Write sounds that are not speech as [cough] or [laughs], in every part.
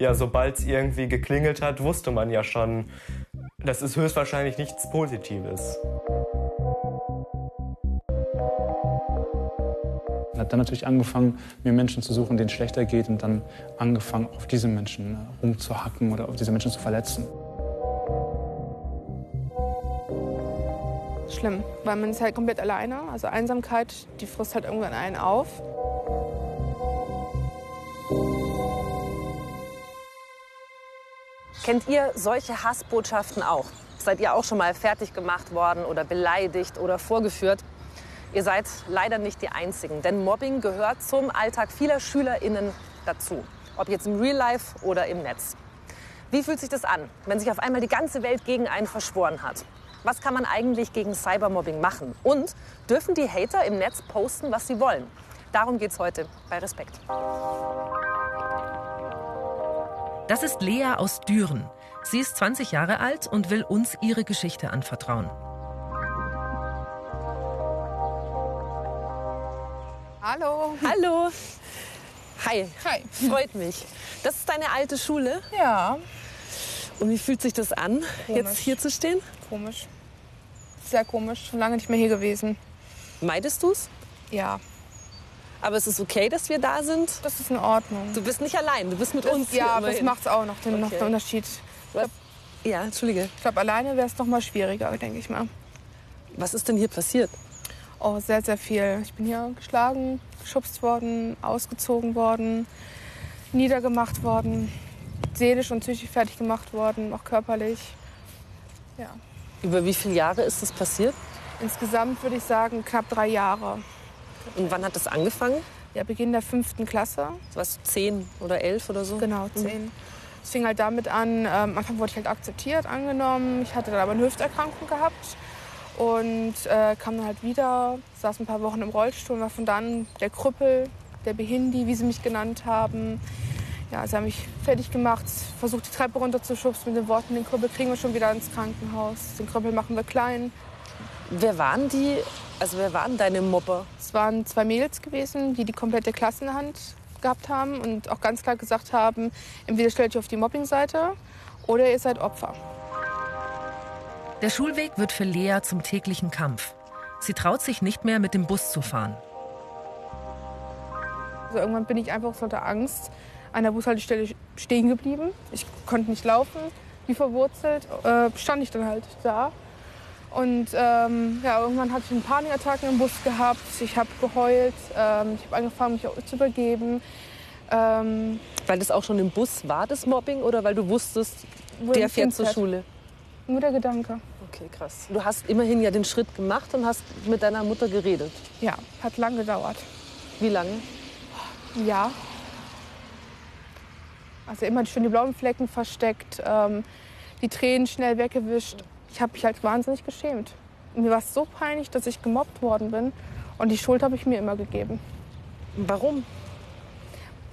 ja, sobald es irgendwie geklingelt hat, wusste man ja schon, das ist höchstwahrscheinlich nichts Positives. Habe dann natürlich angefangen, mir Menschen zu suchen, denen es schlechter geht und dann angefangen, auf diese Menschen äh, rumzuhacken oder auf diese Menschen zu verletzen. Schlimm, weil man ist halt komplett alleine. Also Einsamkeit, die frisst halt irgendwann einen auf. Kennt ihr solche Hassbotschaften auch? Seid ihr auch schon mal fertig gemacht worden oder beleidigt oder vorgeführt? Ihr seid leider nicht die Einzigen, denn Mobbing gehört zum Alltag vieler SchülerInnen dazu. Ob jetzt im Real Life oder im Netz. Wie fühlt sich das an, wenn sich auf einmal die ganze Welt gegen einen verschworen hat? Was kann man eigentlich gegen Cybermobbing machen? Und dürfen die Hater im Netz posten, was sie wollen? Darum geht es heute bei Respekt. Das ist Lea aus Düren. Sie ist 20 Jahre alt und will uns ihre Geschichte anvertrauen. Hallo. Hallo. Hi. Hi. Freut mich. Das ist deine alte Schule. Ja, Und wie fühlt sich das an, jetzt Komisch. hier zu stehen? komisch. Sehr komisch. Schon lange nicht mehr hier gewesen. Meidest du es? Ja, Aber es ist okay, dass wir da sind. das ist in Ordnung. Du bist nicht allein, du bist mit uns. hier ja, das macht es auch noch den, noch Okay. den Unterschied. Was? Ja, entschuldige. Ich glaube, alleine wäre es noch mal schwieriger, denke ich mal. Was ist denn hier passiert? Oh, sehr, sehr viel. Ich bin hier geschlagen, geschubst worden, ausgezogen worden, niedergemacht worden, seelisch und psychisch fertig gemacht worden, auch körperlich. Ja. Über wie viele Jahre ist das passiert? Insgesamt würde ich sagen knapp drei Jahre. Und wann hat das angefangen? Ja, Beginn der fünften Klasse. Was, zehn oder elf oder so? Genau, zehn. Es fing halt damit an, ähm, am Anfang wurde ich halt akzeptiert, angenommen. Ich hatte dann aber eine Hüfterkrankung gehabt und äh, kam dann halt wieder, saß ein paar Wochen im Rollstuhl und war von dann der Krüppel, der Behindi, wie sie mich genannt haben. Ja, sie haben mich fertig gemacht, versucht die Treppe runterzuschubsen mit den Worten, den Krüppel kriegen wir schon wieder ins Krankenhaus, den Krüppel machen wir klein. Wer waren die, also wer waren deine Mobber? Es waren zwei Mädels gewesen, die die komplette Klasse in der Hand gehabt haben und auch ganz klar gesagt haben, entweder stellt ihr auf die Mobbingseite oder ihr seid Opfer. Der Schulweg wird für Lea zum täglichen Kampf. Sie traut sich nicht mehr, mit dem Bus zu fahren. Also irgendwann bin ich einfach so unter Angst an der Bushaltestelle stehen geblieben. Ich konnte nicht laufen, wie verwurzelt, äh, stand ich dann halt da. Und ähm, ja, irgendwann hatte ich eine Panikattacke im Bus gehabt. Ich habe geheult, ähm, ich habe angefangen, mich auch zu übergeben. Ähm, Weil das auch schon im Bus war, das Mobbing, oder weil du wusstest, der fährt zur. Schule? nur der Gedanke. Okay, krass. Du hast immerhin ja den Schritt gemacht und hast mit deiner Mutter geredet. Ja, hat lang gedauert. Wie lange? Ja. Also immer schön die blauen Flecken versteckt, ähm, die Tränen schnell weggewischt. Ich habe mich halt wahnsinnig geschämt. Mir war es so peinlich, dass ich gemobbt worden bin. Und die Schuld habe ich mir immer gegeben. Warum?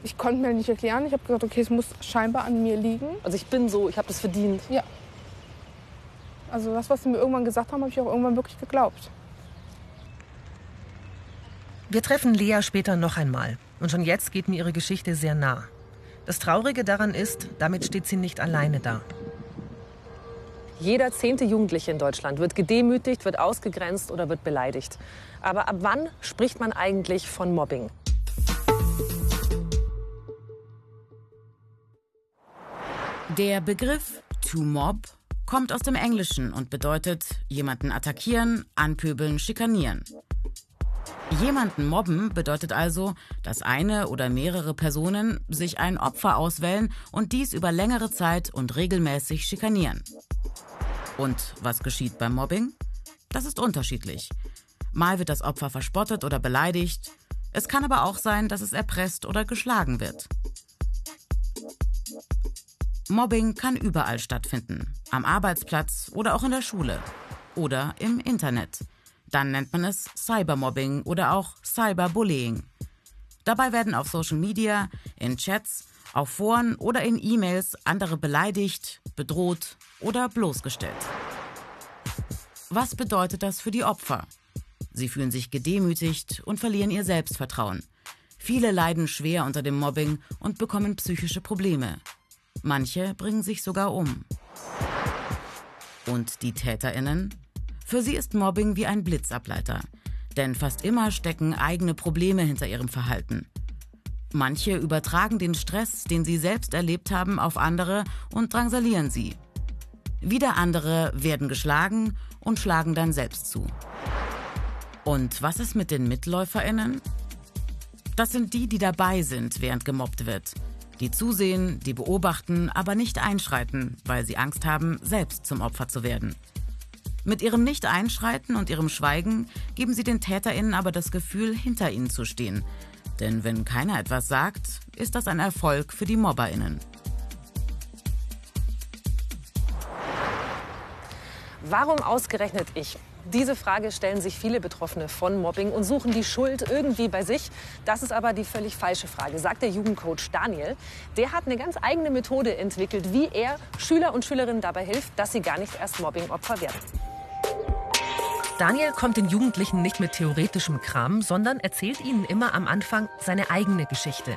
Ich konnte mir nicht erklären. Ich habe gesagt, okay, es muss scheinbar an mir liegen. Also ich bin so, ich habe das verdient. Ja. Also das, was sie mir irgendwann gesagt haben, habe ich auch irgendwann wirklich geglaubt. Wir treffen Lea später noch einmal. Und schon jetzt geht mir ihre Geschichte sehr nah. Das Traurige daran ist, damit steht sie nicht alleine da. Jeder zehnte Jugendliche in Deutschland wird gedemütigt, wird ausgegrenzt oder wird beleidigt. Aber ab wann spricht man eigentlich von Mobbing? Der Begriff to mob kommt aus dem Englischen und bedeutet jemanden attackieren, anpöbeln, schikanieren. Jemanden mobben bedeutet also, dass eine oder mehrere Personen sich ein Opfer auswählen und dies über längere Zeit und regelmäßig schikanieren. Und was geschieht beim Mobbing? Das ist unterschiedlich. Mal wird das Opfer verspottet oder beleidigt. Es kann aber auch sein, dass es erpresst oder geschlagen wird. Mobbing kann überall stattfinden. Am Arbeitsplatz oder auch in der Schule. Oder im Internet. Dann nennt man es Cybermobbing oder auch Cyberbullying. Dabei werden auf Social Media, in Chats, auf Foren oder in E-Mails andere beleidigt, bedroht oder bloßgestellt. Was bedeutet das für die Opfer? Sie fühlen sich gedemütigt und verlieren ihr Selbstvertrauen. Viele leiden schwer unter dem Mobbing und bekommen psychische Probleme. Manche bringen sich sogar um. Und die Täterinnen? Für sie ist Mobbing wie ein Blitzableiter. Denn fast immer stecken eigene Probleme hinter ihrem Verhalten. Manche übertragen den Stress, den sie selbst erlebt haben, auf andere und drangsalieren sie. Wieder andere werden geschlagen und schlagen dann selbst zu. Und was ist mit den Mitläuferinnen? Das sind die, die dabei sind, während gemobbt wird. Die zusehen, die beobachten, aber nicht einschreiten, weil sie Angst haben, selbst zum Opfer zu werden. Mit ihrem Nicht-Einschreiten und ihrem Schweigen geben sie den TäterInnen aber das Gefühl, hinter ihnen zu stehen. Denn wenn keiner etwas sagt, ist das ein Erfolg für die MobberInnen. Warum ausgerechnet ich? Diese Frage stellen sich viele Betroffene von Mobbing und suchen die Schuld irgendwie bei sich. Das ist aber die völlig falsche Frage, sagt der Jugendcoach Daniel. Der hat eine ganz eigene Methode entwickelt, wie er Schüler und Schülerinnen dabei hilft, dass sie gar nicht erst Mobbingopfer werden. Daniel kommt den Jugendlichen nicht mit theoretischem Kram, sondern erzählt ihnen immer am Anfang seine eigene Geschichte.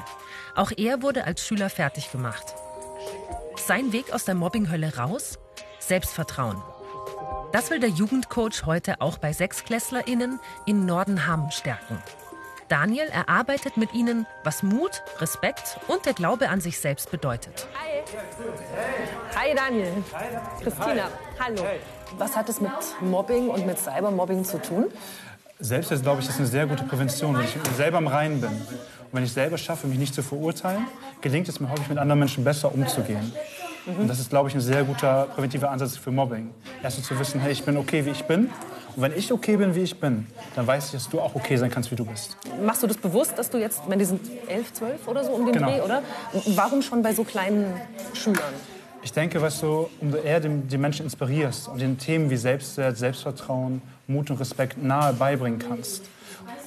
Auch er wurde als Schüler fertig gemacht. Sein Weg aus der Mobbinghölle raus? Selbstvertrauen. Das will der Jugendcoach heute auch bei SechsklässlerInnen in Nordenham stärken. Daniel erarbeitet mit ihnen, was Mut, Respekt und der Glaube an sich selbst bedeutet. Hi. Hi Daniel. Christina, hallo. Was hat es mit Mobbing und mit Cybermobbing zu tun? Selbst glaube ich, das ist eine sehr gute Prävention, wenn ich selber im Reinen bin. Und wenn ich selber schaffe, mich nicht zu verurteilen, gelingt es mir häufig, mit anderen Menschen besser umzugehen. Und das ist, glaube ich, ein sehr guter präventiver Ansatz für Mobbing. Erstens zu wissen, hey, ich bin okay, wie ich bin. Und wenn ich okay bin, wie ich bin, dann weiß ich, dass du auch okay sein kannst, wie du bist. Machst du das bewusst, dass du jetzt, wenn die sind elf, zwölf oder so um den Genau. Dreh, oder? Warum schon bei so kleinen Schülern? Ich denke, weißt du, umso eher die, Menschen inspirierst und den Themen wie Selbstwert, Selbstvertrauen, Mut und Respekt nahe beibringen kannst,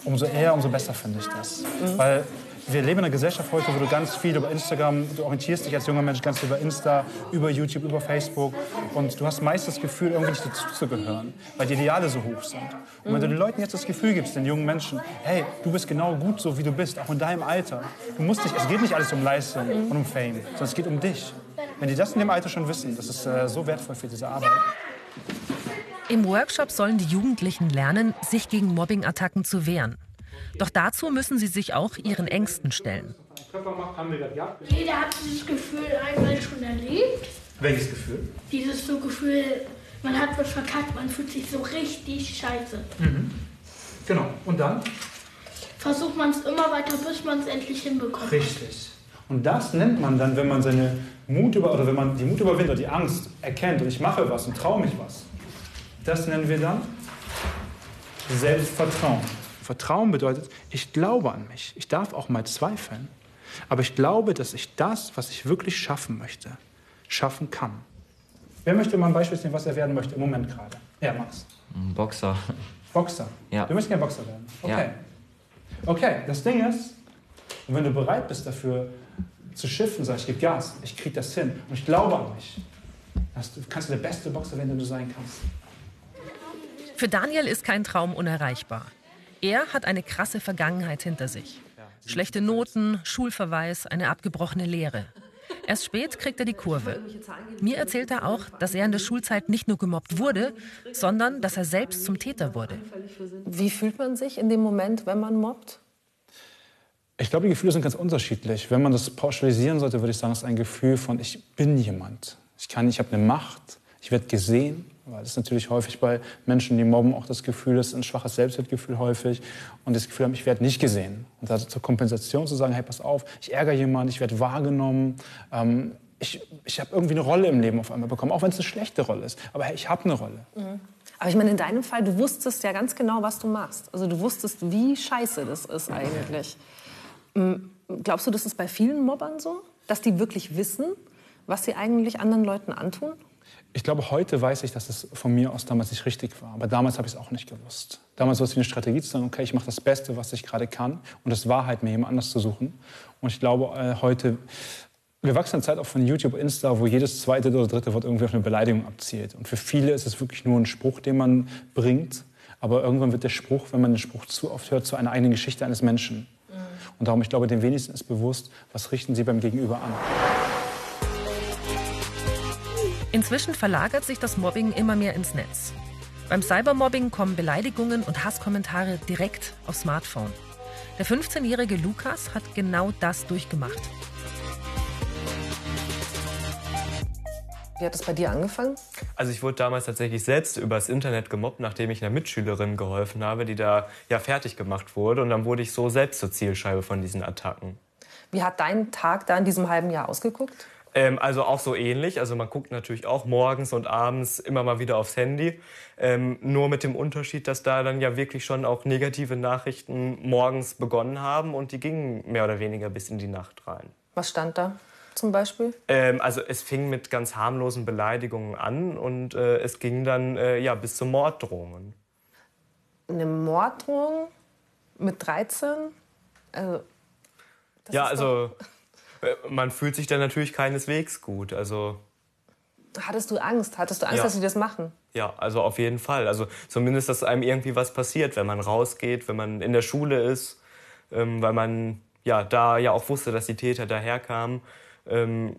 umso eher, umso besser finde ich das. Weil wir leben in einer Gesellschaft heute, wo du ganz viel über Instagram, du orientierst dich als junger Mensch ganz viel über Insta, über YouTube, über Facebook und du hast meist das Gefühl, irgendwie nicht dazuzugehören, weil die Ideale so hoch sind. Und wenn du den Leuten jetzt das Gefühl gibst, den jungen Menschen, hey, du bist genau gut so, wie du bist, auch in deinem Alter. Du musst nicht, es geht nicht alles um Leistung und um Fame, sondern es geht um dich. Wenn die das in dem Alter schon wissen, das ist äh, so wertvoll für diese Arbeit. Im Workshop sollen die Jugendlichen lernen, sich gegen Mobbingattacken zu wehren. Doch dazu müssen sie sich auch ihren Ängsten stellen. Jeder hat dieses Gefühl einmal schon erlebt. Welches Gefühl? Dieses so Gefühl, man hat was verkackt, man fühlt sich so richtig scheiße. Genau. Und dann? Versucht man es immer weiter, bis man es endlich hinbekommt. Richtig. Und das nennt man dann, wenn man seine Mut über, oder wenn man die Mut überwindet oder die Angst erkennt und ich mache was und traue mich was. Das nennen wir dann Selbstvertrauen. Vertrauen bedeutet, ich glaube an mich. Ich darf auch mal zweifeln. Aber ich glaube, dass ich das, was ich wirklich schaffen möchte, schaffen kann. Wer möchte mal ein Beispiel sehen, was er werden möchte im Moment gerade? Ja, Max. Ein Boxer. Boxer. Ja. Du möchtest gerne Boxer werden. Okay. Ja. Okay, das Ding ist, wenn du bereit bist dafür zu schiffen, sagst, ich gebe Gas, ich krieg das hin und ich glaube an mich, du, kannst du der beste Boxer werden, der du sein kannst. Für Daniel ist kein Traum unerreichbar. Er hat eine krasse Vergangenheit hinter sich. Schlechte Noten, Schulverweis, eine abgebrochene Lehre. Erst spät kriegt er die Kurve. Mir erzählt er auch, dass er in der Schulzeit nicht nur gemobbt wurde, sondern dass er selbst zum Täter wurde. Wie fühlt man sich in dem Moment, wenn man mobbt? Ich glaube, die Gefühle sind ganz unterschiedlich. Wenn man das pauschalisieren sollte, würde ich sagen, es ist ein Gefühl von, ich bin jemand. Ich kann, ich habe eine Macht, ich werde gesehen. Weil ist natürlich häufig bei Menschen, die mobben, auch das Gefühl, ist ein schwaches Selbstwertgefühl häufig. Und das Gefühl haben, ich werde nicht gesehen. Und da zur Kompensation zu sagen, hey, pass auf, ich ärgere jemanden, ich werde wahrgenommen. Ähm, ich ich habe irgendwie eine Rolle im Leben auf einmal bekommen, auch wenn es eine schlechte Rolle ist. Aber hey, ich habe eine Rolle. Aber ich meine, in deinem Fall, du wusstest ja ganz genau, was du machst. Also du wusstest, wie scheiße das ist eigentlich. Ähm, Glaubst du, das ist bei vielen Mobbern so? Dass die wirklich wissen, was sie eigentlich anderen Leuten antun? Ich glaube, heute weiß ich, dass es von mir aus damals nicht richtig war. Aber damals habe ich es auch nicht gewusst. Damals war es wie eine Strategie zu sagen, okay, ich mache das Beste, was ich gerade kann. Und es war halt, mir jemand anders zu suchen. Und ich glaube, äh, heute, wir wachsen in einer Zeit auch von YouTube, Insta, wo jedes zweite oder dritte Wort irgendwie auf eine Beleidigung abzielt. Und für viele ist es wirklich nur ein Spruch, den man bringt. Aber irgendwann wird der Spruch, wenn man den Spruch zu oft hört, zu einer eigenen Geschichte eines Menschen. Und darum, ich glaube, den wenigsten ist bewusst, was richten sie beim Gegenüber an. Inzwischen verlagert sich das Mobbing immer mehr ins Netz. Beim Cybermobbing kommen Beleidigungen und Hasskommentare direkt aufs Smartphone. Der 15-jährige Lukas hat genau das durchgemacht. Wie hat das bei dir angefangen? Also ich wurde damals tatsächlich selbst übers Internet gemobbt, nachdem ich einer Mitschülerin geholfen habe, die da ja fertig gemacht wurde. Und dann wurde ich so selbst zur Zielscheibe von diesen Attacken. Wie hat dein Tag da in diesem halben Jahr ausgeguckt? Ähm, also auch so ähnlich. Also man guckt natürlich auch morgens und abends immer mal wieder aufs Handy. Ähm, nur mit dem Unterschied, dass da dann ja wirklich schon auch negative Nachrichten morgens begonnen haben und die gingen mehr oder weniger bis in die Nacht rein. Was stand da zum Beispiel? Ähm, also es fing mit ganz harmlosen Beleidigungen an und äh, es ging dann äh, ja bis zu Morddrohungen. Eine Morddrohung mit 13? Also, ja, also man fühlt sich dann natürlich keineswegs gut. Also Hattest du Angst? Hattest du Angst, Ja. dass sie das machen? ja, also auf jeden Fall. Also zumindest, dass einem irgendwie was passiert, wenn man rausgeht, wenn man in der Schule ist, ähm, weil man ja da ja auch wusste, dass die Täter daherkamen. Ähm,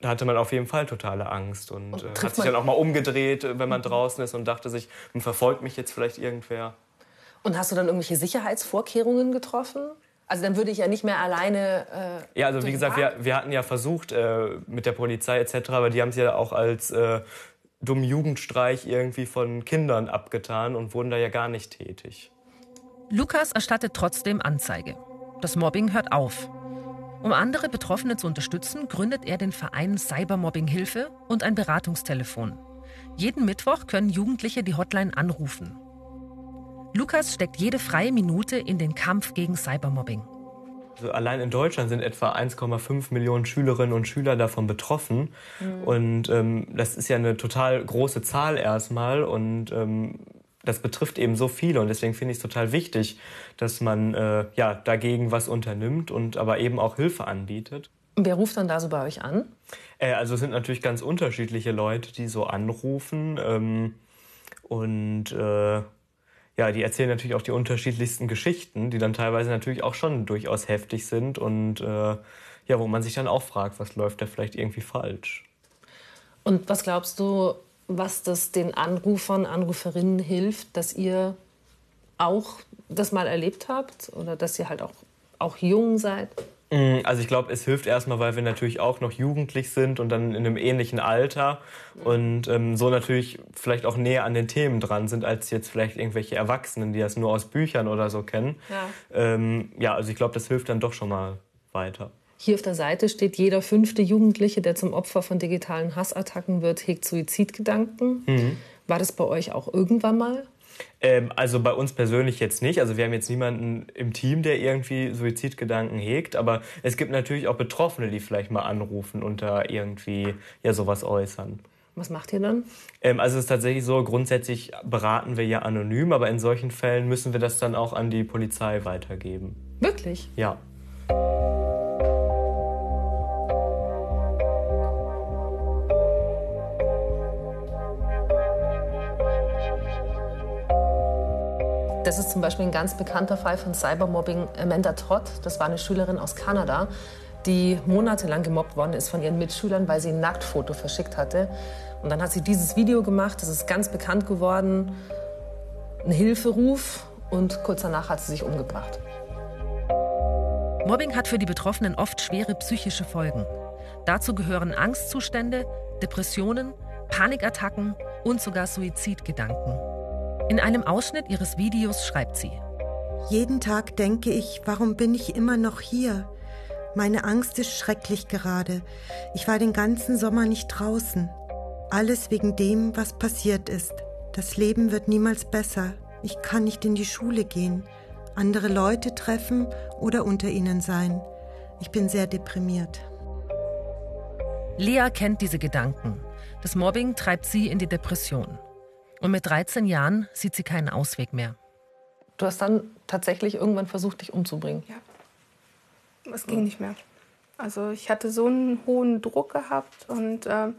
da hatte man auf jeden Fall totale Angst und, Und äh, hat sich man- dann auch mal umgedreht, äh, wenn man draußen ist und dachte sich, "Hm, verfolgt mich jetzt vielleicht irgendwer. Und hast du dann irgendwelche Sicherheitsvorkehrungen getroffen? Also dann würde ich ja nicht mehr alleine. Äh, Ja, also wie gesagt, wir, wir hatten ja versucht äh, mit der Polizei etc., aber die haben es ja auch als äh, dummen Jugendstreich irgendwie von Kindern abgetan und wurden da ja gar nicht tätig. Lukas erstattet trotzdem Anzeige. Das Mobbing hört auf. Um andere Betroffene zu unterstützen, gründet er den Verein Cybermobbing Hilfe und ein Beratungstelefon. Jeden Mittwoch können Jugendliche die Hotline anrufen. Lukas steckt jede freie Minute in den Kampf gegen Cybermobbing. Also allein in Deutschland sind etwa 1,5 Millionen Schülerinnen und Schüler davon betroffen. Mhm. Und ähm, das ist ja eine total große Zahl erstmal. Und ähm, das betrifft eben so viele. Und deswegen finde ich es total wichtig, dass man äh, ja, dagegen was unternimmt und aber eben auch Hilfe anbietet. Wer ruft dann da so bei euch an? Äh, also es sind natürlich ganz unterschiedliche Leute, die so anrufen. Ähm, und äh, ja, die erzählen natürlich auch die unterschiedlichsten Geschichten, die dann teilweise natürlich auch schon durchaus heftig sind und äh, ja, wo man sich dann auch fragt, was läuft da vielleicht irgendwie falsch. Und was glaubst du, was das den Anrufern, Anruferinnen hilft, dass ihr auch das mal erlebt habt oder dass ihr halt auch, auch jung seid? Mm, Also ich glaube, es hilft erstmal, weil wir natürlich auch noch jugendlich sind und dann in einem ähnlichen Alter und ähm, so natürlich vielleicht auch näher an den Themen dran sind, als jetzt vielleicht irgendwelche Erwachsenen, die das nur aus Büchern oder so kennen. Ja. Ähm, ja, also ich glaube, das hilft dann doch schon mal weiter. Hier auf der Seite steht, jeder fünfte Jugendliche, der zum Opfer von digitalen Hassattacken wird, hegt Suizidgedanken. War das bei euch auch irgendwann mal? Ähm, also bei uns persönlich jetzt nicht. Also wir haben jetzt niemanden im Team, der irgendwie Suizidgedanken hegt. Aber es gibt natürlich auch Betroffene, die vielleicht mal anrufen und da irgendwie ja sowas äußern. Was macht ihr dann? Ähm, also es ist tatsächlich so, grundsätzlich beraten wir ja anonym, aber in solchen Fällen müssen wir das dann auch an die Polizei weitergeben. Wirklich? Ja. Das ist zum Beispiel ein ganz bekannter Fall von Cybermobbing. Amanda Todd, das war eine Schülerin aus Kanada, die monatelang gemobbt worden ist von ihren Mitschülern, weil sie ein Nacktfoto verschickt hatte. Und dann hat sie dieses Video gemacht, das ist ganz bekannt geworden, ein Hilferuf und kurz danach hat sie sich umgebracht. Mobbing hat für die Betroffenen oft schwere psychische Folgen. Dazu gehören Angstzustände, Depressionen, Panikattacken und sogar Suizidgedanken. In einem Ausschnitt ihres Videos schreibt sie, Jeden Tag denke ich, warum bin ich immer noch hier? Meine Angst ist schrecklich gerade. Ich war den ganzen Sommer nicht draußen. Alles wegen dem, was passiert ist. Das Leben wird niemals besser. Ich kann nicht in die Schule gehen, andere Leute treffen oder unter ihnen sein. Ich bin sehr deprimiert. Lea kennt diese Gedanken. Das Mobbing treibt sie in die Depression. Und mit 13 Jahren sieht sie keinen Ausweg mehr. Du hast dann tatsächlich irgendwann versucht, dich umzubringen. Ja. Es ging nicht mehr. Also ich hatte so einen hohen Druck gehabt und ähm,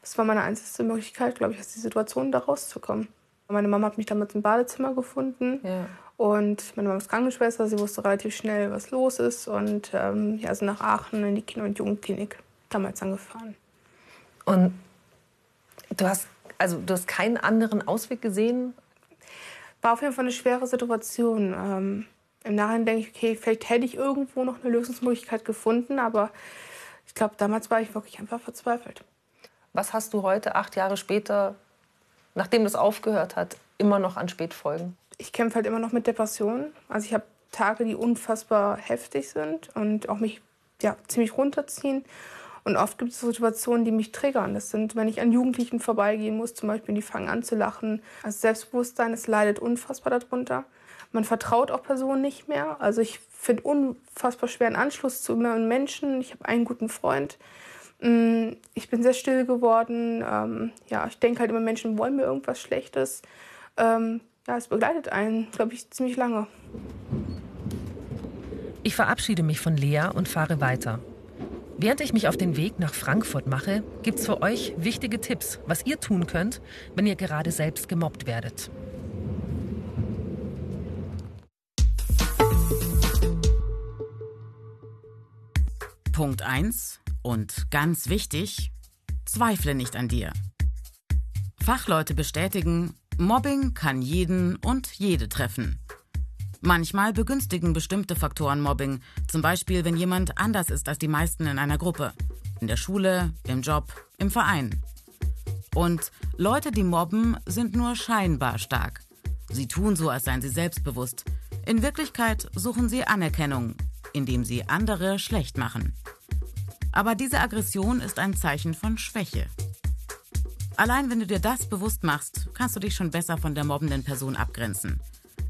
das war meine einzige Möglichkeit, glaube ich, aus der Situation da rauszukommen. Meine Mama hat mich damals im Badezimmer gefunden Ja. und meine Mama ist Krankenschwester. Sie wusste relativ schnell, was los ist und ähm, ja, sind nach Aachen in die Kinder- und Jugendklinik damals angefahren. Und Du hast, also, du hast keinen anderen Ausweg gesehen? War auf jeden Fall eine schwere Situation. Ähm, Im Nachhinein denke ich, okay, vielleicht hätte ich irgendwo noch eine Lösungsmöglichkeit gefunden, aber ich glaube, damals war ich wirklich einfach verzweifelt. Was hast du heute, acht Jahre später, nachdem das aufgehört hat, immer noch an Spätfolgen? Ich kämpfe halt immer noch mit Depressionen. Also ich habe Tage, die unfassbar heftig sind und auch mich ja, ziemlich runterziehen. Und oft gibt es Situationen, die mich triggern. Das sind, wenn ich an Jugendlichen vorbeigehen muss, zum Beispiel, die fangen an zu lachen. Das Selbstbewusstsein, es leidet unfassbar darunter. Man vertraut auch Personen nicht mehr. Also ich finde unfassbar schweren Anschluss zu Menschen. Ich habe einen guten Freund. Mm, ich bin sehr still geworden. Ähm, ja, ich denke halt immer, Menschen wollen mir irgendwas Schlechtes. Ähm, ja, es begleitet einen, glaube ich, ziemlich lange. Ich verabschiede mich von Lea und fahre weiter. Während ich mich auf den Weg nach Frankfurt mache, gibt es für euch wichtige Tipps, was ihr tun könnt, wenn ihr gerade selbst gemobbt werdet. Punkt 1 und ganz wichtig, zweifle nicht an dir. Fachleute bestätigen, Mobbing kann jeden und jede treffen. Manchmal begünstigen bestimmte Faktoren Mobbing, zum Beispiel wenn jemand anders ist als die meisten in einer Gruppe, in der Schule, im Job, im Verein. Und Leute, die mobben, sind nur scheinbar stark. Sie tun so, als seien sie selbstbewusst. In Wirklichkeit suchen sie Anerkennung, indem sie andere schlecht machen. Aber diese Aggression ist ein Zeichen von Schwäche. Allein wenn du dir das bewusst machst, kannst du dich schon besser von der mobbenden Person abgrenzen.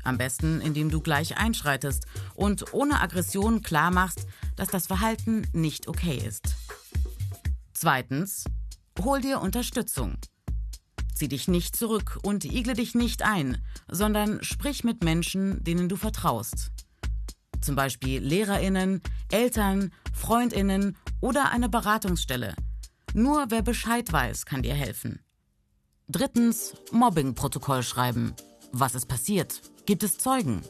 Am besten, indem du gleich einschreitest und ohne Aggression klar machst, dass das Verhalten nicht okay ist. Zweitens, hol dir Unterstützung. Zieh dich nicht zurück und igle dich nicht ein, sondern sprich mit Menschen, denen du vertraust. Zum Beispiel Lehrerinnen, Eltern, Freundinnen oder eine Beratungsstelle. Nur wer Bescheid weiß, kann dir helfen. Drittens, Mobbing-Protokoll schreiben. Was ist passiert? Gibt es Zeugen?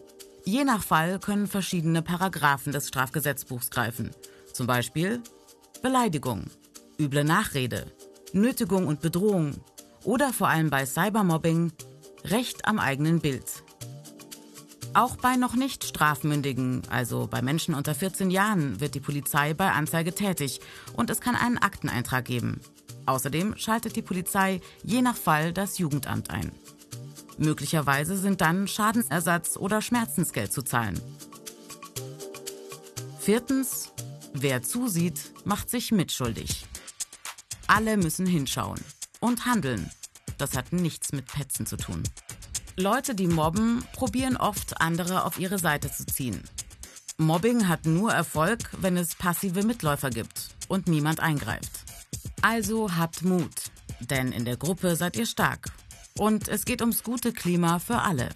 Je nach Fall können verschiedene Paragraphen des Strafgesetzbuchs greifen. Zum Beispiel Beleidigung, üble Nachrede, Nötigung und Bedrohung oder vor allem bei Cybermobbing Recht am eigenen Bild. Auch bei noch nicht strafmündigen, also bei Menschen unter 14 Jahren, wird die Polizei bei Anzeige tätig und es kann einen Akteneintrag geben. Außerdem schaltet die Polizei je nach Fall das Jugendamt ein. Möglicherweise sind dann Schadensersatz oder Schmerzensgeld zu zahlen. Viertens, wer zusieht, macht sich mitschuldig. Alle müssen hinschauen und handeln. Das hat nichts mit Petzen zu tun. Leute, die mobben, probieren oft, andere auf ihre Seite zu ziehen. Mobbing hat nur Erfolg, wenn es passive Mitläufer gibt und niemand eingreift. Also habt Mut, denn in der Gruppe seid ihr stark und es geht ums gute Klima für alle.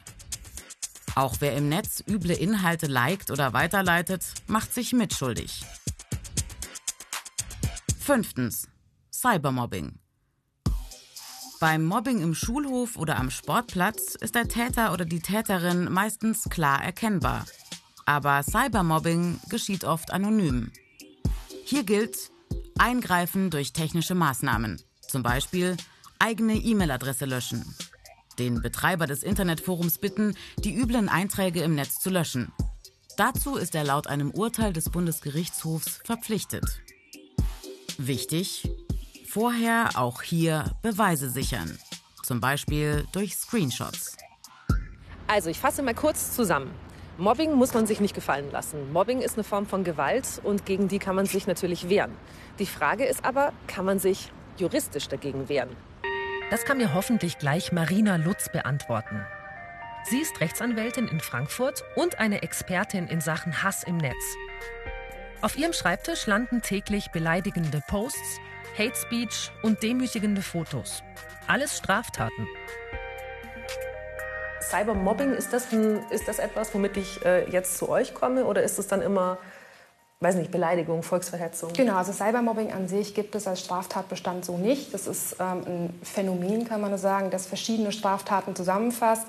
Auch wer im Netz üble Inhalte liked oder weiterleitet, macht sich mitschuldig. Fünftens. Cybermobbing. Beim Mobbing im Schulhof oder am Sportplatz ist der Täter oder die Täterin meistens klar erkennbar. Aber Cybermobbing geschieht oft anonym. Hier gilt Eingreifen durch technische Maßnahmen. Zum Beispiel eigene E-Mail-Adresse löschen. Den Betreiber des Internetforums bitten, die üblen Einträge im Netz zu löschen. Dazu ist er laut einem Urteil des Bundesgerichtshofs verpflichtet. Wichtig, vorher auch hier Beweise sichern. Zum Beispiel durch Screenshots. Also, ich fasse mal kurz zusammen. Mobbing muss man sich nicht gefallen lassen. Mobbing ist eine Form von Gewalt und gegen die kann man sich natürlich wehren. Die Frage ist aber, kann man sich juristisch dagegen wehren? Das kann mir hoffentlich gleich Marina Lutz beantworten. Sie ist Rechtsanwältin in Frankfurt und eine Expertin in Sachen Hass im Netz. Auf ihrem Schreibtisch landen täglich beleidigende Posts, Hate Speech und demütigende Fotos. Alles Straftaten. Cybermobbing, ist das, ein, ist das etwas, womit ich äh, jetzt zu euch komme? Oder ist es dann immer weiß nicht, Beleidigung, Volksverhetzung. Genau, also Cybermobbing an sich gibt es als Straftatbestand so nicht. Das ist ähm, ein Phänomen, kann man sagen, das verschiedene Straftaten zusammenfasst.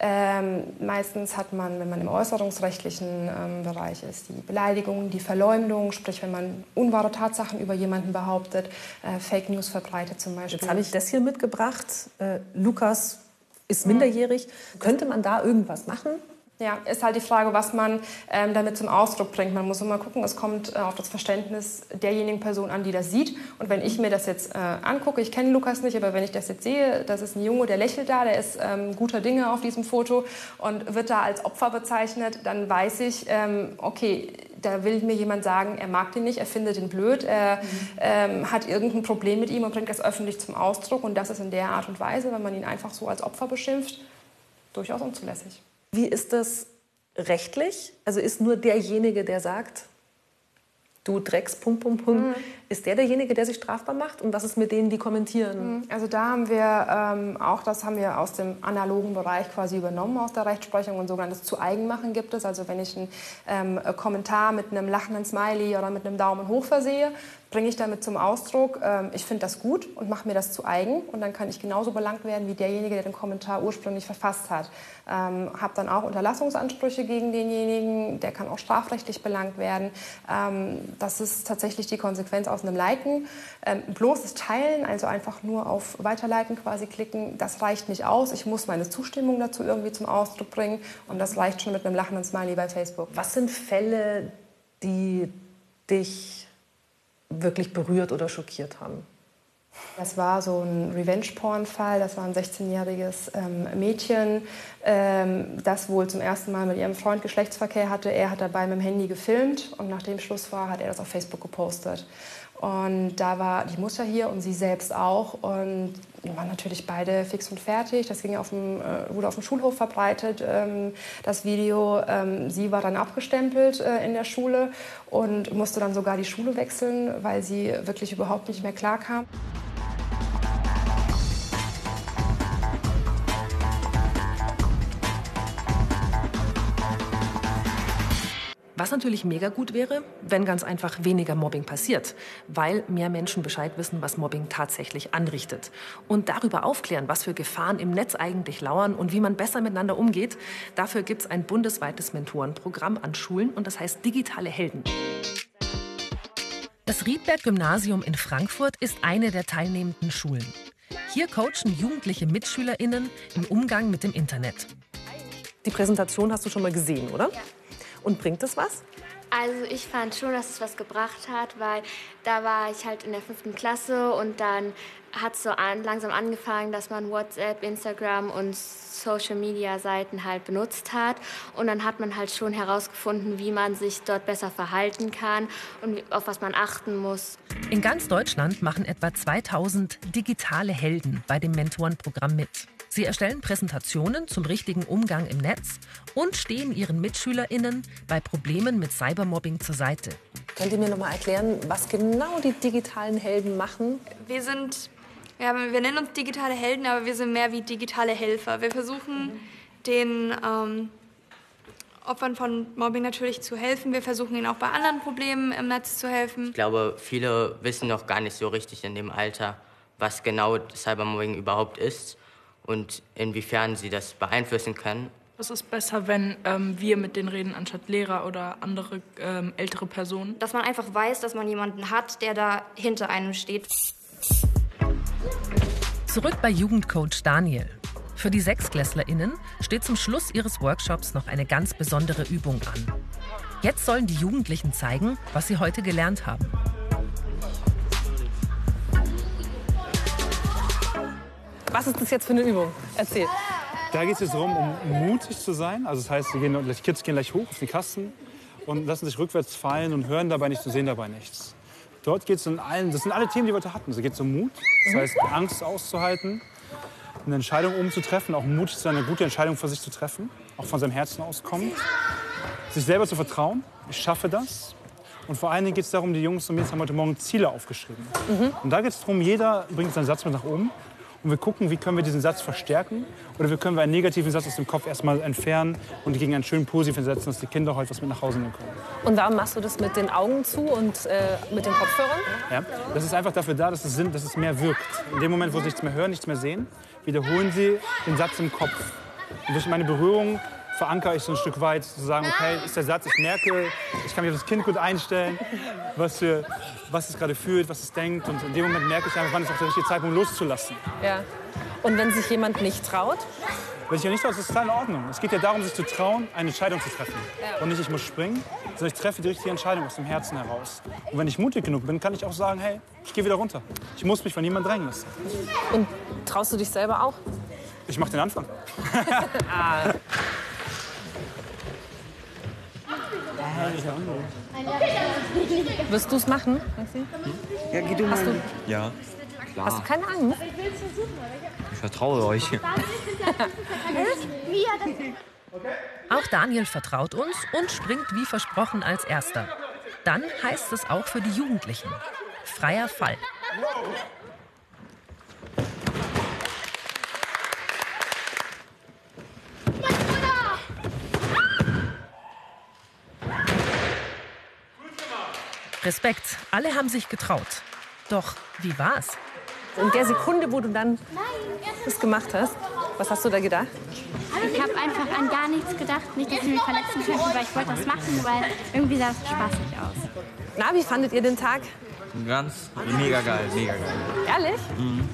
Ähm, meistens hat man, wenn man im äußerungsrechtlichen ähm, Bereich ist, die Beleidigung, die Verleumdung, sprich wenn man unwahre Tatsachen über jemanden behauptet, äh, Fake News verbreitet zum Beispiel. Jetzt habe ich das hier mitgebracht. Äh, Lukas ist minderjährig. Könnte man da irgendwas machen? Ja, ist halt die Frage, was man ähm, damit zum Ausdruck bringt. Man muss immer gucken, es kommt äh, auf das Verständnis derjenigen Person an, die das sieht. Und wenn ich mir das jetzt äh, angucke, ich kenne Lukas nicht, aber wenn ich das jetzt sehe, das ist ein Junge, der lächelt da, der ist ähm, guter Dinge auf diesem Foto und wird da als Opfer bezeichnet, dann weiß ich, ähm, okay, da will mir jemand sagen, er mag den nicht, er findet ihn blöd, er mhm. hat irgendein Problem mit ihm und bringt das öffentlich zum Ausdruck. Und das ist in der Art und Weise, wenn man ihn einfach so als Opfer beschimpft, durchaus unzulässig. Wie ist das rechtlich? Also ist nur derjenige, der sagt, du Drecks, pum, pum, pum, mhm. ist der derjenige, der sich strafbar macht? Und was ist mit denen, die kommentieren? Mhm. Also da haben wir ähm, auch, das haben wir aus dem analogen Bereich quasi übernommen aus der Rechtsprechung und sogenanntes zu Eigenmachen gibt es. Also wenn ich einen ähm, Kommentar mit einem lachenden Smiley oder mit einem Daumen hoch versehe, bringe ich damit zum Ausdruck, ähm, ich finde das gut und mache mir das zu eigen. Und dann kann ich genauso belangt werden wie derjenige, der den Kommentar ursprünglich verfasst hat. Ähm, habe dann auch Unterlassungsansprüche gegen denjenigen, der kann auch strafrechtlich belangt werden. Ähm, das ist tatsächlich die Konsequenz aus einem Liken. Ähm, bloßes Teilen, also einfach nur auf Weiterleiten quasi klicken, das reicht nicht aus. Ich muss meine Zustimmung dazu irgendwie zum Ausdruck bringen. Und das reicht schon mit einem lachenden Smiley bei Facebook. Was sind Fälle, die dich wirklich berührt oder schockiert haben? Das war so ein Revenge-Porn-Fall. Das war ein 16-jähriges ähm, Mädchen, ähm, das wohl zum ersten Mal mit ihrem Freund Geschlechtsverkehr hatte. Er hat dabei mit dem Handy gefilmt und nachdem Schluss war, hat er das auf Facebook gepostet. Und da war die Mutter hier und sie selbst auch. Und wir waren natürlich beide fix und fertig. Das ging auf dem, äh, wurde auf dem Schulhof verbreitet, ähm, das Video. Ähm, sie war dann abgestempelt äh, in der Schule und musste dann sogar die Schule wechseln, weil sie wirklich überhaupt nicht mehr klarkam. Was natürlich mega gut wäre, wenn ganz einfach weniger Mobbing passiert, weil mehr Menschen Bescheid wissen, was Mobbing tatsächlich anrichtet. Und darüber aufklären, was für Gefahren im Netz eigentlich lauern und wie man besser miteinander umgeht, dafür gibt es ein bundesweites Mentorenprogramm an Schulen und das heißt Digitale Helden. Das Riedberg-Gymnasium in Frankfurt ist eine der teilnehmenden Schulen. Hier coachen jugendliche MitschülerInnen im Umgang mit dem Internet. Die Präsentation hast du schon mal gesehen, oder? Ja. Und bringt es was? Also ich fand schon, dass es was gebracht hat, weil da war ich halt in der fünften Klasse und dann hat es so an, langsam angefangen, dass man WhatsApp, Instagram und Social Media Seiten halt benutzt hat und dann hat man halt schon herausgefunden, wie man sich dort besser verhalten kann und auf was man achten muss. In ganz Deutschland machen etwa 2000 digitale Helden bei dem Mentorenprogramm mit. Sie erstellen Präsentationen zum richtigen Umgang im Netz und stehen ihren MitschülerInnen bei Problemen mit Cybermobbing zur Seite. Könnt ihr mir noch mal erklären, was genau die digitalen Helden machen? Wir sind, ja, wir nennen uns digitale Helden, aber wir sind mehr wie digitale Helfer. Wir versuchen mhm. den ähm, Opfern von Mobbing natürlich zu helfen. Wir versuchen ihnen auch bei anderen Problemen im Netz zu helfen. Ich glaube, viele wissen noch gar nicht so richtig in dem Alter, was genau Cybermobbing überhaupt ist und inwiefern sie das beeinflussen können. Es ist besser, wenn ähm, wir mit denen reden, anstatt Lehrer oder andere ähm, ältere Personen. Dass man einfach weiß, dass man jemanden hat, der da hinter einem steht. Zurück bei Jugendcoach Daniel. Für die SechsklässlerInnen steht zum Schluss ihres Workshops noch eine ganz besondere Übung an. Jetzt sollen die Jugendlichen zeigen, was sie heute gelernt haben. Was ist das jetzt für eine Übung? Erzähl. Da geht es darum, um mutig zu sein. Also das heißt, die, gehen, die Kids gehen gleich hoch auf die Kasten und lassen sich rückwärts fallen und hören dabei nichts und sehen dabei nichts. Dort geht es in allen, das sind alle Themen, die wir heute hatten. Es geht um Mut, das heißt Angst auszuhalten, eine Entscheidung umzutreffen, auch sein, eine gute Entscheidung für sich zu treffen, auch von seinem Herzen auskommt, sich selber zu vertrauen, ich schaffe das. Und vor allen Dingen geht es darum, die Jungs und Mädels haben heute Morgen Ziele aufgeschrieben. Mhm. Und da geht es darum, jeder bringt seinen Satz mit nach oben und wir gucken, wie können wir diesen Satz verstärken oder wie können wir einen negativen Satz aus dem Kopf erstmal entfernen und gegen einen schönen positiven setzen, dass die Kinder heute was mit nach Hause nehmen können. Und warum machst du das mit den Augen zu und äh, mit den Kopfhörern? Ja, das ist einfach dafür da, dass es, dass es mehr wirkt. In dem Moment, wo sie nichts mehr hören, nichts mehr sehen, wiederholen sie den Satz im Kopf. Und durch meine Berührung verankere ich so ein Stück weit zu sagen, okay, ist der Satz, ich merke, ich kann mich auf das Kind gut einstellen, was, für, was es gerade fühlt, was es denkt. Und in dem Moment merke ich einfach, wann ist auch der richtige Zeitpunkt loszulassen. Ja. Und wenn sich jemand nicht traut? Wenn ich ja nicht traue, ist es total in Ordnung. Es geht ja darum, sich zu trauen, eine Entscheidung zu treffen. Ja. Und nicht, ich muss springen, sondern ich treffe die richtige Entscheidung aus dem Herzen heraus. Und wenn ich mutig genug bin, kann ich auch sagen, hey, ich gehe wieder runter. Ich muss mich von niemandem drängen lassen. Und traust du dich selber auch? Ich mache den Anfang. [laughs] [laughs] ah. Wirst du es machen? Ja, geh du mal. Hast du, Ja, klar. hast du keine Angst? Ich vertraue euch. [laughs] [laughs] Auch Daniel vertraut uns und springt wie versprochen als erster. Dann heißt es auch für die Jugendlichen. Freier Fall. Respekt, alle haben sich getraut. Doch wie war's? In der Sekunde, wo du dann das gemacht hast, was hast du da gedacht? Ich habe einfach an gar nichts gedacht. Nicht, dass ich mich verletzen könnte, weil ich wollte das machen, weil irgendwie sah es spaßig aus. Na, wie fandet ihr den Tag? Ganz mega geil, mega geil. Ehrlich? Mhm.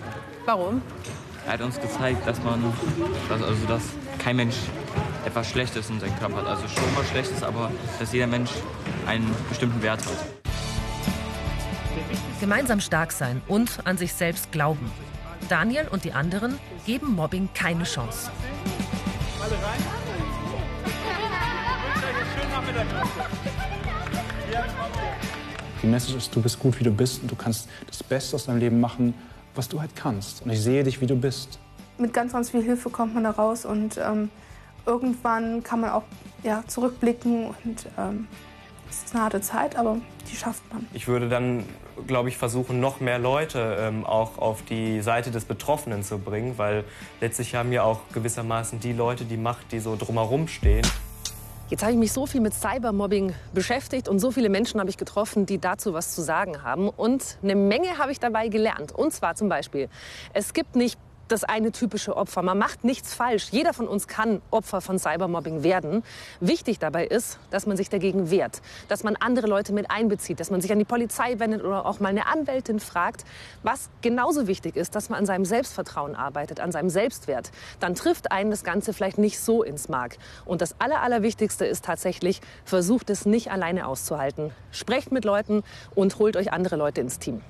Warum? Er hat uns gezeigt, dass man, dass, also dass kein Mensch etwas Schlechtes in seinem Körper hat. Also schon was Schlechtes, aber dass jeder Mensch einen bestimmten Wert hat. Gemeinsam stark sein und an sich selbst glauben. Daniel und die anderen geben Mobbing keine Chance. Alle rein. Die Message ist, du bist gut, wie du bist und du kannst das Beste aus deinem Leben machen, was du halt kannst. Und ich sehe dich, wie du bist. Mit ganz, ganz viel Hilfe kommt man da raus und ähm, irgendwann kann man auch ja, zurückblicken und ähm, es ist eine harte Zeit, aber die schafft man. Ich würde dann, glaube ich, versuchen, noch mehr Leute ähm, auch auf die Seite des Betroffenen zu bringen, weil letztlich haben ja auch gewissermaßen die Leute die Macht, die so drumherum stehen. Jetzt habe ich mich so viel mit Cybermobbing beschäftigt und so viele Menschen habe ich getroffen, die dazu was zu sagen haben. Und eine Menge habe ich dabei gelernt. Und zwar zum Beispiel, es gibt nicht das eine typische Opfer. Man macht nichts falsch. Jeder von uns kann Opfer von Cybermobbing werden. Wichtig dabei ist, dass man sich dagegen wehrt, dass man andere Leute mit einbezieht, dass man sich an die Polizei wendet oder auch mal eine Anwältin fragt. Was genauso wichtig ist, dass man an seinem Selbstvertrauen arbeitet, an seinem Selbstwert. Dann trifft einen das Ganze vielleicht nicht so ins Mark. Und das Aller, Allerwichtigste ist tatsächlich, versucht es nicht alleine auszuhalten. Sprecht mit Leuten und holt euch andere Leute ins Team.